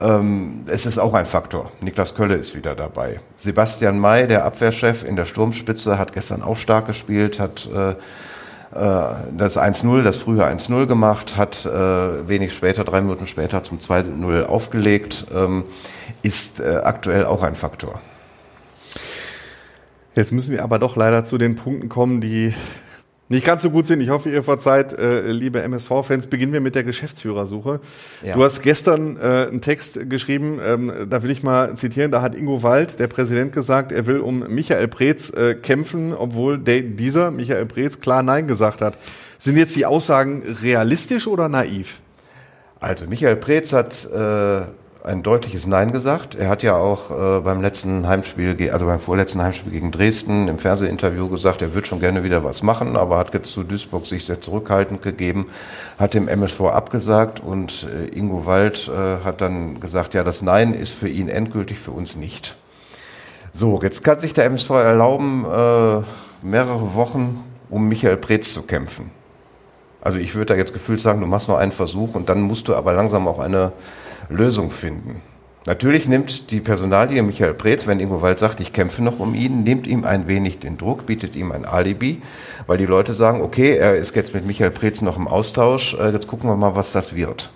Ähm, es ist auch ein Faktor. Niklas Kölle ist wieder dabei. Sebastian May, der Abwehrchef in der Sturmspitze, hat gestern auch stark gespielt, hat äh, das 1-0, das frühe 1-0 gemacht, hat äh, wenig später, drei Minuten später zum 2-0 aufgelegt. Ähm, ist äh, aktuell auch ein Faktor. Jetzt müssen wir aber doch leider zu den Punkten kommen, die nicht ganz so gut sind. Ich hoffe, ihr verzeiht, äh, liebe MSV-Fans. Beginnen wir mit der Geschäftsführersuche. Ja. Du hast gestern äh, einen Text geschrieben, ähm, da will ich mal zitieren, da hat Ingo Wald, der Präsident, gesagt, er will um Michael Preetz äh, kämpfen, obwohl der, dieser, Michael Preetz, klar Nein gesagt hat. Sind jetzt die Aussagen realistisch oder naiv? Also Michael Preetz hat äh, ein deutliches Nein gesagt. Er hat ja auch äh, beim letzten Heimspiel, also beim vorletzten Heimspiel gegen Dresden im Fernsehinterview gesagt, er würde schon gerne wieder was machen, aber hat jetzt zu Duisburg sich sehr zurückhaltend gegeben, hat dem MSV abgesagt und äh, Ingo Wald äh, hat dann gesagt, ja, das Nein ist für ihn endgültig, für uns nicht. So, jetzt kann sich der MSV erlauben, äh, mehrere Wochen um Michael Preetz zu kämpfen. Also ich würde da jetzt gefühlt sagen, du machst nur einen Versuch und dann musst du aber langsam auch eine Lösung finden. Natürlich nimmt die Personalie Michael Preetz, wenn Ingo Wald sagt, ich kämpfe noch um ihn, nimmt ihm ein wenig den Druck, bietet ihm ein Alibi, weil die Leute sagen, okay, er ist jetzt mit Michael Preetz noch im Austausch, äh, jetzt gucken wir mal, was das wird.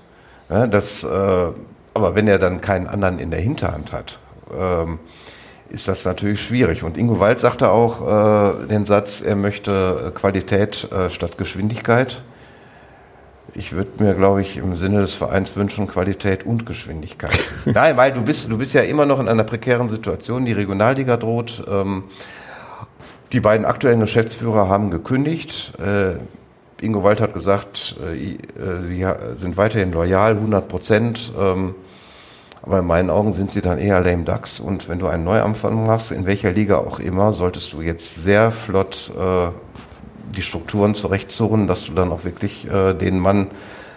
Das, äh, aber wenn er dann keinen anderen in der Hinterhand hat, ähm, ist das natürlich schwierig. Und Ingo Wald sagte auch äh, den Satz, er möchte Qualität statt Geschwindigkeit ich würde mir, glaube ich, im Sinne des Vereins wünschen, Qualität und Geschwindigkeit. [LAUGHS] Nein, weil du bist, du bist ja immer noch in einer prekären Situation. Die Regionalliga droht. Ähm, die beiden aktuellen Geschäftsführer haben gekündigt. Äh, Ingo Wald hat gesagt, äh, äh sie sind weiterhin loyal, 100 Prozent. Ähm, aber in meinen Augen sind sie dann eher lame ducks. Und wenn du einen Neuanfang machst, in welcher Liga auch immer, solltest du jetzt sehr flott äh, die Strukturen zurechtzurren, dass du dann auch wirklich äh, den Mann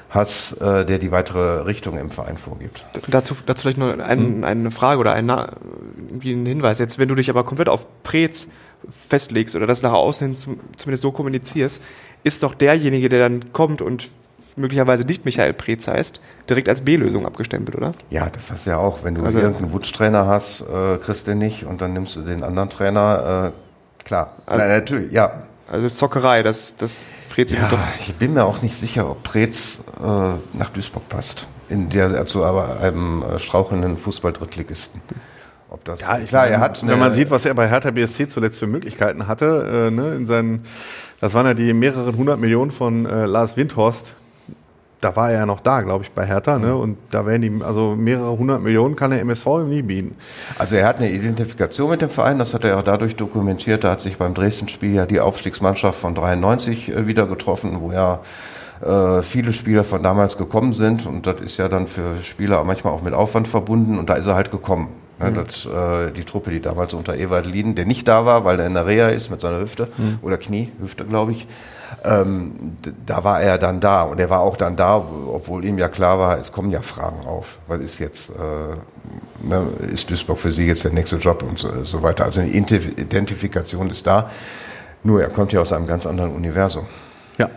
hast, äh, der die weitere Richtung im Verein vorgibt. Dazu, dazu vielleicht nur ein, hm. eine Frage oder ein, irgendwie ein Hinweis. Jetzt, wenn du dich aber komplett auf Prez festlegst oder das nach außen hin zum, zumindest so kommunizierst, ist doch derjenige, der dann kommt und möglicherweise nicht Michael Preetz heißt, direkt als B-Lösung abgestempelt, oder? Ja, das hast du ja auch. Wenn du also, irgendeinen Wutsch-Trainer hast, äh, kriegst du den nicht und dann nimmst du den anderen Trainer, äh, klar. Also, Na, natürlich, ja. Also das Zockerei, das, das Prez ja, Ich bin mir auch nicht sicher, ob Preetz äh, nach Duisburg passt. In der zu aber einem äh, strauchelnden Fußball-Drittligisten. Ob das ja, klar, er hat. Wenn man sieht, was er bei Hertha BSC zuletzt für Möglichkeiten hatte, äh, ne, in seinen, das waren ja die mehreren hundert Millionen von äh, Lars Windhorst, da war er ja noch da, glaube ich, bei Hertha, ne? Und da werden die, also mehrere hundert Millionen kann der MSV ihm nie bieten. Also er hat eine Identifikation mit dem Verein, das hat er auch dadurch dokumentiert. Da hat sich beim Dresden-Spiel ja die Aufstiegsmannschaft von 93 äh, wieder getroffen, wo ja äh, viele Spieler von damals gekommen sind und das ist ja dann für Spieler manchmal auch mit Aufwand verbunden und da ist er halt gekommen. Ja, mhm. das, äh, die Truppe, die damals unter Ewald Lieden, der nicht da war, weil er in der Reha ist mit seiner Hüfte mhm. oder Knie, Hüfte glaube ich, ähm, da war er dann da und er war auch dann da, obwohl ihm ja klar war, es kommen ja Fragen auf. Was ist jetzt, äh, ne, ist Duisburg für Sie jetzt der nächste Job und so, so weiter. Also eine Identifikation ist da. Nur er kommt ja aus einem ganz anderen Universum. Ja.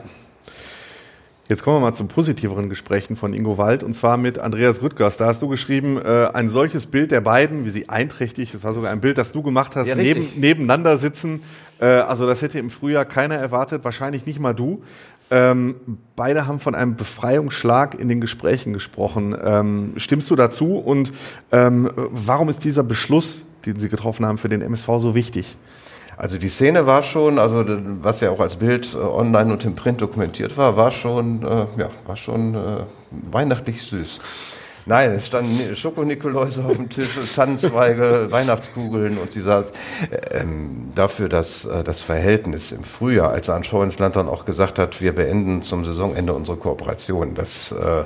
Jetzt kommen wir mal zum positiveren Gesprächen von Ingo Wald und zwar mit Andreas Rüttgers. Da hast du geschrieben, äh, ein solches Bild der beiden, wie sie einträchtig, das war sogar ein Bild, das du gemacht hast, ja, neben, nebeneinander sitzen. Äh, also das hätte im Frühjahr keiner erwartet, wahrscheinlich nicht mal du. Ähm, beide haben von einem Befreiungsschlag in den Gesprächen gesprochen. Ähm, stimmst du dazu? Und ähm, warum ist dieser Beschluss, den sie getroffen haben, für den MSV so wichtig? Also die Szene war schon, also was ja auch als Bild äh, online und im Print dokumentiert war, war schon, äh, ja, war schon äh, weihnachtlich süß. Nein, es standen Schokonikoläuse auf dem Tisch, [LAUGHS] Tannenzweige, Weihnachtskugeln und sie saß ähm, dafür, dass äh, das Verhältnis im Frühjahr, als an Show ins Land dann auch gesagt hat, wir beenden zum Saisonende unsere Kooperation, das, äh,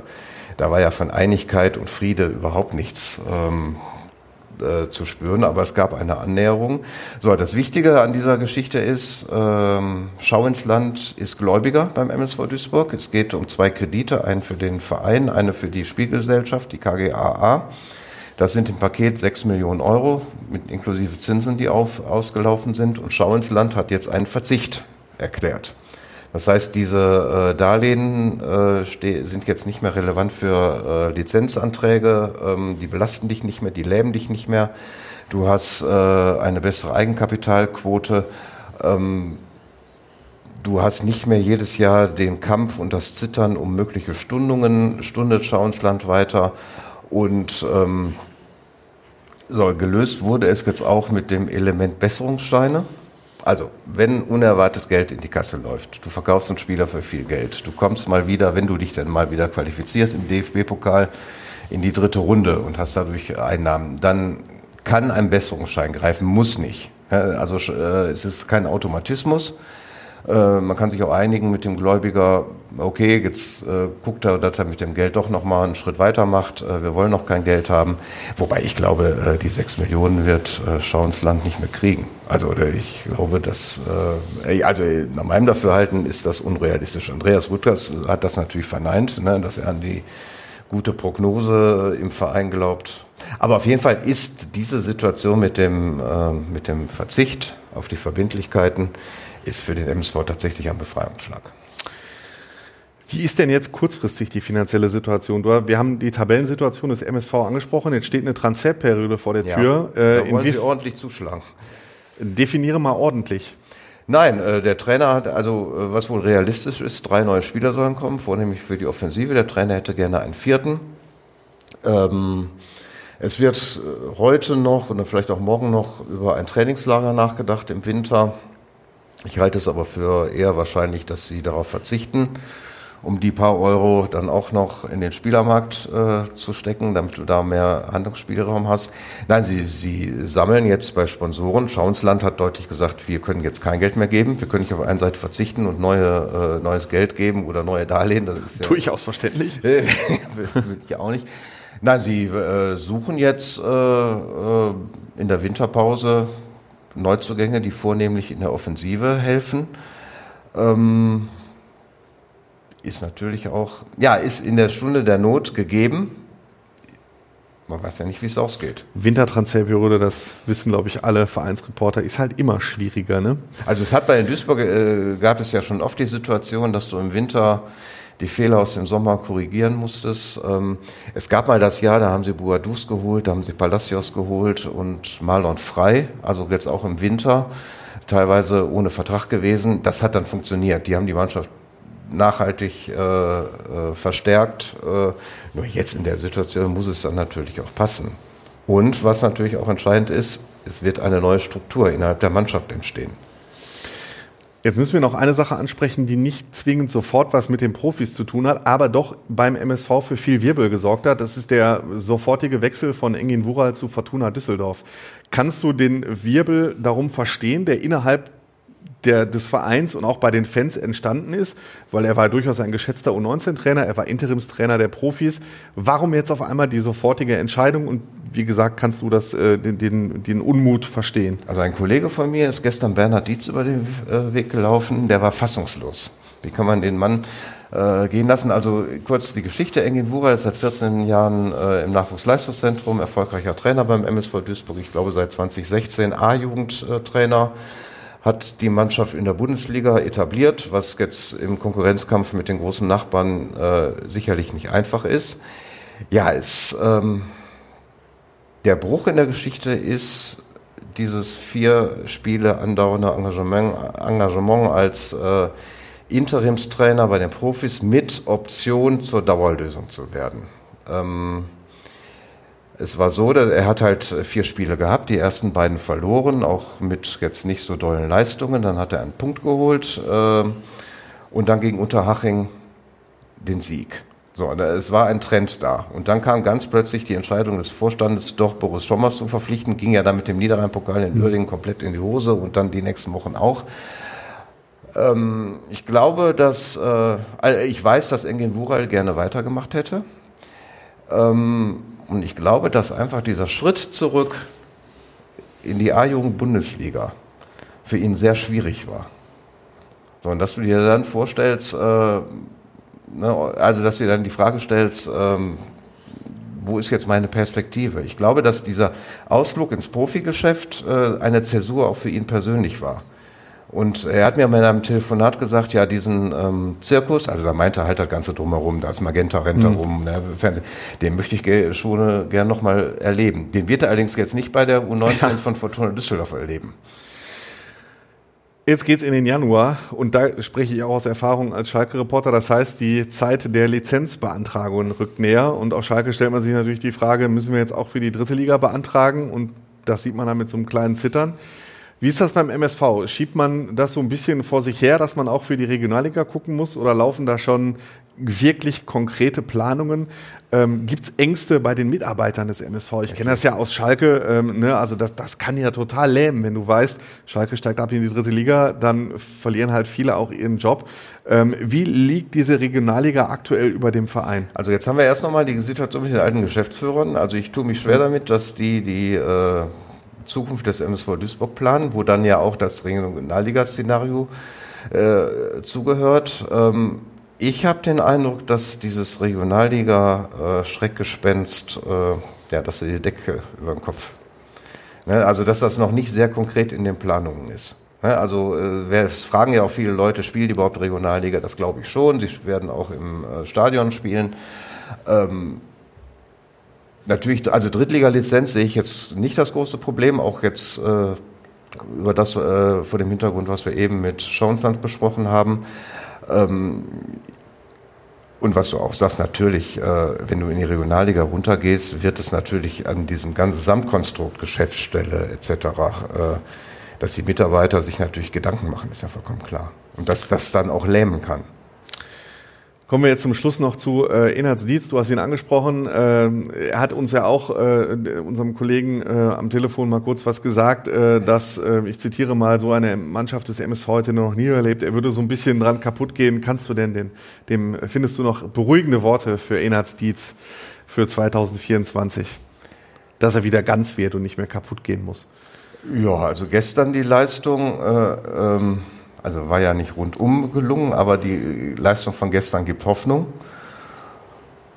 da war ja von Einigkeit und Friede überhaupt nichts. Ähm, äh, zu spüren, aber es gab eine Annäherung. So, das Wichtige an dieser Geschichte ist, ähm, Schau ins Land ist Gläubiger beim MSV Duisburg. Es geht um zwei Kredite, einen für den Verein, eine für die Spielgesellschaft, die KGAA. Das sind im Paket 6 Millionen Euro, mit inklusive Zinsen, die auf, ausgelaufen sind. Und Schau ins Land hat jetzt einen Verzicht erklärt. Das heißt, diese äh, Darlehen äh, sind jetzt nicht mehr relevant für äh, Lizenzanträge, ähm, die belasten dich nicht mehr, die lähmen dich nicht mehr. Du hast äh, eine bessere Eigenkapitalquote. Ähm, du hast nicht mehr jedes Jahr den Kampf und das Zittern um mögliche Stundungen, stundet Schauensland weiter. Und ähm, so, gelöst wurde es jetzt auch mit dem Element Besserungsscheine. Also, wenn unerwartet Geld in die Kasse läuft, du verkaufst einen Spieler für viel Geld, du kommst mal wieder, wenn du dich dann mal wieder qualifizierst im DFB-Pokal in die dritte Runde und hast dadurch Einnahmen, dann kann ein Besserungsschein greifen, muss nicht. Also äh, es ist kein Automatismus. Äh, man kann sich auch einigen mit dem Gläubiger, okay, jetzt äh, guckt er, dass er mit dem Geld doch nochmal einen Schritt weiter macht. Äh, wir wollen noch kein Geld haben. Wobei ich glaube, äh, die sechs Millionen wird äh, Schauensland nicht mehr kriegen. Also ich glaube, dass, äh, also nach meinem Dafürhalten ist das unrealistisch. Andreas Rüttgers hat das natürlich verneint, ne, dass er an die gute Prognose im Verein glaubt. Aber auf jeden Fall ist diese Situation mit dem, äh, mit dem Verzicht auf die Verbindlichkeiten ist für den MSV tatsächlich ein Befreiungsschlag. Wie ist denn jetzt kurzfristig die finanzielle Situation? Wir haben die Tabellensituation des MSV angesprochen. Jetzt steht eine Transferperiode vor der Tür. Ja, da wollen Sie ordentlich zuschlagen. Definiere mal ordentlich. Nein, äh, der Trainer hat, also äh, was wohl realistisch ist, drei neue Spieler sollen kommen, vornehmlich für die Offensive. Der Trainer hätte gerne einen vierten. Ähm, es wird äh, heute noch oder vielleicht auch morgen noch über ein Trainingslager nachgedacht im Winter. Ich halte es aber für eher wahrscheinlich, dass sie darauf verzichten um die paar Euro dann auch noch in den Spielermarkt äh, zu stecken, damit du da mehr Handlungsspielraum hast. Nein, sie, sie sammeln jetzt bei Sponsoren. Schauensland hat deutlich gesagt, wir können jetzt kein Geld mehr geben. Wir können nicht auf eine Seite verzichten und neue, äh, neues Geld geben oder neue Darlehen. Das ist ja, Durchaus verständlich. [LAUGHS] ja auch nicht. Nein, sie äh, suchen jetzt äh, äh, in der Winterpause Neuzugänge, die vornehmlich in der Offensive helfen. Ähm, ist natürlich auch, ja, ist in der Stunde der Not gegeben. Man weiß ja nicht, wie es ausgeht. Wintertransferperiode, das wissen, glaube ich, alle Vereinsreporter, ist halt immer schwieriger, ne? Also es hat bei den Duisburg, äh, gab es ja schon oft die Situation, dass du im Winter die Fehler aus dem Sommer korrigieren musstest. Ähm, es gab mal das Jahr, da haben sie Buadus geholt, da haben sie Palacios geholt und Marlon Frei, also jetzt auch im Winter, teilweise ohne Vertrag gewesen. Das hat dann funktioniert. Die haben die Mannschaft nachhaltig äh, äh, verstärkt. Äh, nur jetzt in der Situation muss es dann natürlich auch passen. Und was natürlich auch entscheidend ist, es wird eine neue Struktur innerhalb der Mannschaft entstehen. Jetzt müssen wir noch eine Sache ansprechen, die nicht zwingend sofort was mit den Profis zu tun hat, aber doch beim MSV für viel Wirbel gesorgt hat. Das ist der sofortige Wechsel von Engin Wural zu Fortuna Düsseldorf. Kannst du den Wirbel darum verstehen, der innerhalb der, des Vereins und auch bei den Fans entstanden ist, weil er war durchaus ein geschätzter U19-Trainer, er war Interimstrainer der Profis. Warum jetzt auf einmal die sofortige Entscheidung und wie gesagt, kannst du das, äh, den, den, den Unmut verstehen? Also ein Kollege von mir ist gestern Bernhard Dietz über den äh, Weg gelaufen, der war fassungslos. Wie kann man den Mann äh, gehen lassen? Also kurz die Geschichte. Engin Wural ist seit 14 Jahren äh, im Nachwuchsleistungszentrum, erfolgreicher Trainer beim MSV Duisburg, ich glaube seit 2016 A-Jugendtrainer hat die Mannschaft in der Bundesliga etabliert, was jetzt im Konkurrenzkampf mit den großen Nachbarn äh, sicherlich nicht einfach ist. Ja, es, ähm, der Bruch in der Geschichte ist dieses vier Spiele andauernde Engagement, Engagement als äh, Interimstrainer bei den Profis mit Option zur Dauerlösung zu werden. Ähm, es war so, er hat halt vier Spiele gehabt, die ersten beiden verloren, auch mit jetzt nicht so dollen Leistungen. Dann hat er einen Punkt geholt äh, und dann gegen Unterhaching den Sieg. So, es war ein Trend da. Und dann kam ganz plötzlich die Entscheidung des Vorstandes, doch Boris Schommers zu verpflichten. Ging ja dann mit dem Niederrhein-Pokal in Uerdingen komplett in die Hose und dann die nächsten Wochen auch. Ähm, ich glaube, dass, äh, also ich weiß, dass Engin Wural gerne weitergemacht hätte. Ähm, und ich glaube, dass einfach dieser Schritt zurück in die A-Jugend-Bundesliga für ihn sehr schwierig war. So, und dass du dir dann vorstellst, äh, ne, also dass du dir dann die Frage stellst, ähm, wo ist jetzt meine Perspektive? Ich glaube, dass dieser Ausflug ins Profigeschäft äh, eine Zäsur auch für ihn persönlich war. Und er hat mir in einem Telefonat gesagt, ja, diesen ähm, Zirkus, also da meinte er halt das Ganze drumherum, da ist Magenta rennt mhm. rum, ne, den möchte ich schon äh, gern nochmal erleben. Den wird er allerdings jetzt nicht bei der U19 ja. von Fortuna Düsseldorf erleben. Jetzt geht's in den Januar und da spreche ich auch aus Erfahrung als Schalke-Reporter. Das heißt, die Zeit der Lizenzbeantragung rückt näher und auf Schalke stellt man sich natürlich die Frage, müssen wir jetzt auch für die dritte Liga beantragen? Und das sieht man dann mit so einem kleinen Zittern. Wie ist das beim MSV? Schiebt man das so ein bisschen vor sich her, dass man auch für die Regionalliga gucken muss oder laufen da schon wirklich konkrete Planungen? Ähm, Gibt es Ängste bei den Mitarbeitern des MSV? Ich kenne das ja aus Schalke. Ähm, ne? Also das, das kann ja total lähmen, wenn du weißt, Schalke steigt ab in die dritte Liga, dann verlieren halt viele auch ihren Job. Ähm, wie liegt diese Regionalliga aktuell über dem Verein? Also jetzt haben wir erst nochmal die Situation mit den alten Geschäftsführern. Also ich tue mich schwer damit, dass die die äh Zukunft des MSV Duisburg planen, wo dann ja auch das Regionalliga-Szenario äh, zugehört. Ähm, ich habe den Eindruck, dass dieses Regionalliga-Schreckgespenst, äh, ja, dass die Decke über den Kopf, ne, also dass das noch nicht sehr konkret in den Planungen ist. Ne, Also äh, es fragen ja auch viele Leute, spielen die überhaupt Regionalliga? Das glaube ich schon. Sie werden auch im äh, Stadion spielen. Ähm, natürlich, also Drittliga-Lizenz sehe ich jetzt nicht das große Problem. Auch jetzt äh, über das äh, vor dem Hintergrund, was wir eben mit Schauensland besprochen haben. Ähm, und was du auch sagst, natürlich, äh, wenn du in die Regionalliga runtergehst, wird es natürlich an diesem ganzen Gesamtkonstrukt, Geschäftsstelle etc., äh, dass die Mitarbeiter sich natürlich Gedanken machen, ist ja vollkommen klar. Und dass das dann auch lähmen kann. Kommen wir jetzt zum Schluss noch zu äh, Enhard Dietz. Du hast ihn angesprochen. Ähm, er hat uns ja auch, äh, unserem Kollegen äh, am Telefon mal kurz was gesagt, äh, dass, äh, ich zitiere mal, so eine Mannschaft des MSV heute noch nie erlebt. Er würde so ein bisschen dran kaputt gehen. Kannst du denn den, dem, findest du noch beruhigende Worte für Enhard Dietz für 2024? Dass er wieder ganz wird und nicht mehr kaputt gehen muss. Ja, also gestern die Leistung, äh, ähm, also war ja nicht rundum gelungen, aber die Leistung von gestern gibt Hoffnung.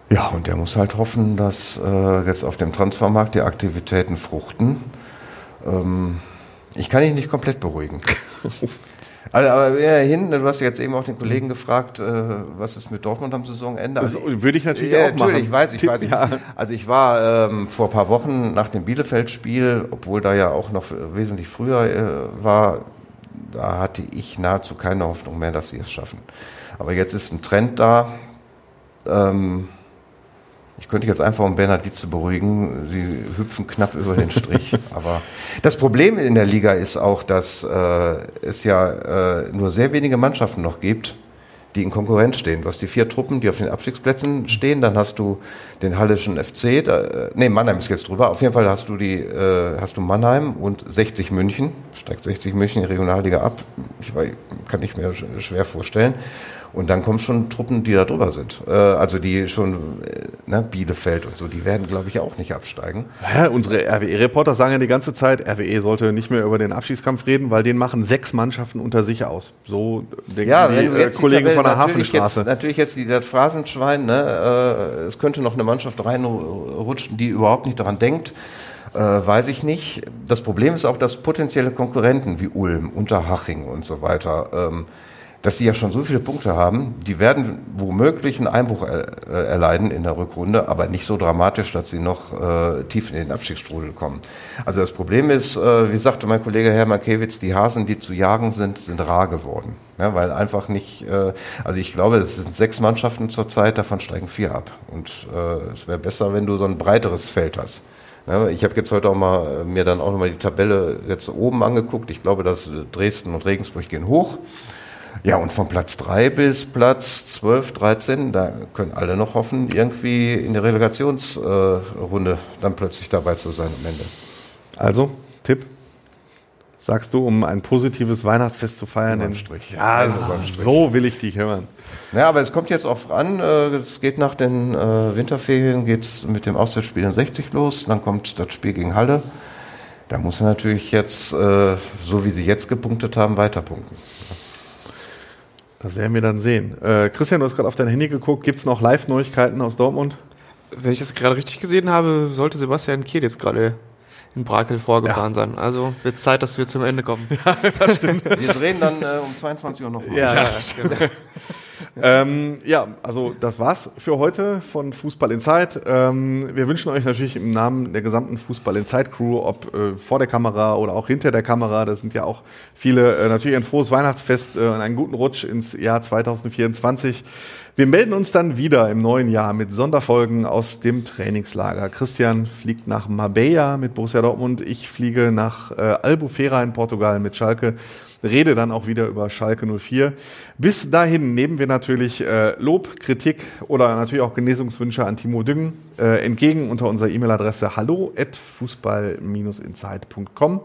Ja, und der muss halt hoffen, dass äh, jetzt auf dem Transfermarkt die Aktivitäten fruchten. Ähm, ich kann ihn nicht komplett beruhigen. [LAUGHS] also, aber immerhin, du hast ja jetzt eben auch den Kollegen gefragt, äh, was ist mit Dortmund am Saisonende? Das Also, würde ich natürlich ja, auch machen. natürlich, weiß ich, Tipp, weiß ich. ja. Also ich war ähm, vor ein paar Wochen nach dem Bielefeld-Spiel, obwohl da ja auch noch wesentlich früher äh, war, da hatte ich nahezu keine Hoffnung mehr, dass sie es schaffen. Aber jetzt ist ein Trend da. Ähm, ich könnte jetzt einfach, um Bernhard Dietz zu beruhigen, sie hüpfen knapp über den Strich. [LAUGHS] Aber das Problem in der Liga ist auch, dass äh, es ja äh, nur sehr wenige Mannschaften noch gibt, die in Konkurrenz stehen. Du hast die vier Truppen, die auf den Abstiegsplätzen stehen, dann hast du den Hallischen FC, da, äh, nee, Mannheim ist jetzt drüber. Auf jeden Fall hast du die, äh, hast du Mannheim und 60 München, steigt 60 München in die Regionalliga ab. Ich weiß, kann ich mir sch- schwer vorstellen. Und dann kommen schon Truppen, die da drüber sind. Äh, also die schon, äh, ne, Bielefeld und so, die werden, glaube ich, auch nicht absteigen. Ja, unsere RWE-Reporter sagen ja die ganze Zeit, RWE sollte nicht mehr über den Abstiegskampf reden, weil den machen sechs Mannschaften unter sich aus. So denken Ja, die äh, jetzt die Kollegen Tabelle von der natürlich Hafenstraße. Jetzt, natürlich jetzt die, das Phrasenschwein, ne, äh, es könnte noch eine Mannschaft reinrutschen, die überhaupt nicht daran denkt, äh, weiß ich nicht. Das Problem ist auch, dass potenzielle Konkurrenten wie Ulm, Unterhaching und so weiter, ähm, dass sie ja schon so viele Punkte haben, die werden womöglich einen Einbruch äh, erleiden in der Rückrunde, aber nicht so dramatisch, dass sie noch äh, tief in den Abstiegsstrudel kommen. Also das Problem ist, äh, wie sagte mein Kollege Herr Markewitz, die Hasen, die zu jagen sind, sind rar geworden. Ja, weil einfach nicht, äh, also ich glaube, es sind sechs Mannschaften zurzeit, davon steigen vier ab. Und äh, es wäre besser, wenn du so ein breiteres Feld hast. Ja, ich habe jetzt heute auch mal äh, mir dann auch nochmal die Tabelle jetzt oben angeguckt. Ich glaube, dass Dresden und Regensburg gehen hoch. Ja, und von Platz 3 bis Platz 12, 13, da können alle noch hoffen, irgendwie in der Relegationsrunde dann plötzlich dabei zu sein am Ende. Also, Tipp. Sagst du, um ein positives Weihnachtsfest zu feiern? In- Strich. Ja, Strich. so will ich dich hören. Ja, aber es kommt jetzt auch an, äh, es geht nach den äh, Winterferien, geht's mit dem Auswärtsspiel in 60 los, dann kommt das Spiel gegen Halle. Da muss er natürlich jetzt, äh, so wie sie jetzt gepunktet haben, weiter punkten. Das werden wir dann sehen. Äh, Christian, du hast gerade auf dein Handy geguckt. Gibt es noch Live-Neuigkeiten aus Dortmund? Wenn ich das gerade richtig gesehen habe, sollte Sebastian Kehl jetzt gerade in Brakel vorgefahren sein. Also wird Zeit, dass wir zum Ende kommen. [LAUGHS] Wir drehen dann äh, um 22 Uhr nochmal. Ja, ähm, ja, also das war's für heute von Fußball in Zeit. Ähm, wir wünschen euch natürlich im Namen der gesamten Fußball in Zeit Crew, ob äh, vor der Kamera oder auch hinter der Kamera, da sind ja auch viele, äh, natürlich ein frohes Weihnachtsfest äh, und einen guten Rutsch ins Jahr 2024. Wir melden uns dann wieder im neuen Jahr mit Sonderfolgen aus dem Trainingslager. Christian fliegt nach Marbella mit Borussia Dortmund. Ich fliege nach äh, Albufeira in Portugal mit Schalke. Rede dann auch wieder über Schalke 04. Bis dahin nehmen wir natürlich äh, Lob, Kritik oder natürlich auch Genesungswünsche an Timo Düngen äh, entgegen unter unserer E-Mail-Adresse hallo at fußball-insight.com.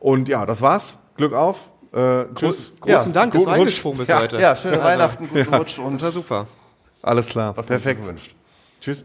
Und ja, das war's. Glück auf. Äh, tschüss. Großen Dank, dass guten du eingesprungen bist Ja, heute. Ja, schöne Weihnachten, guten Rutsch und Das war super. Alles klar. Perfekt. wünscht. Tschüss.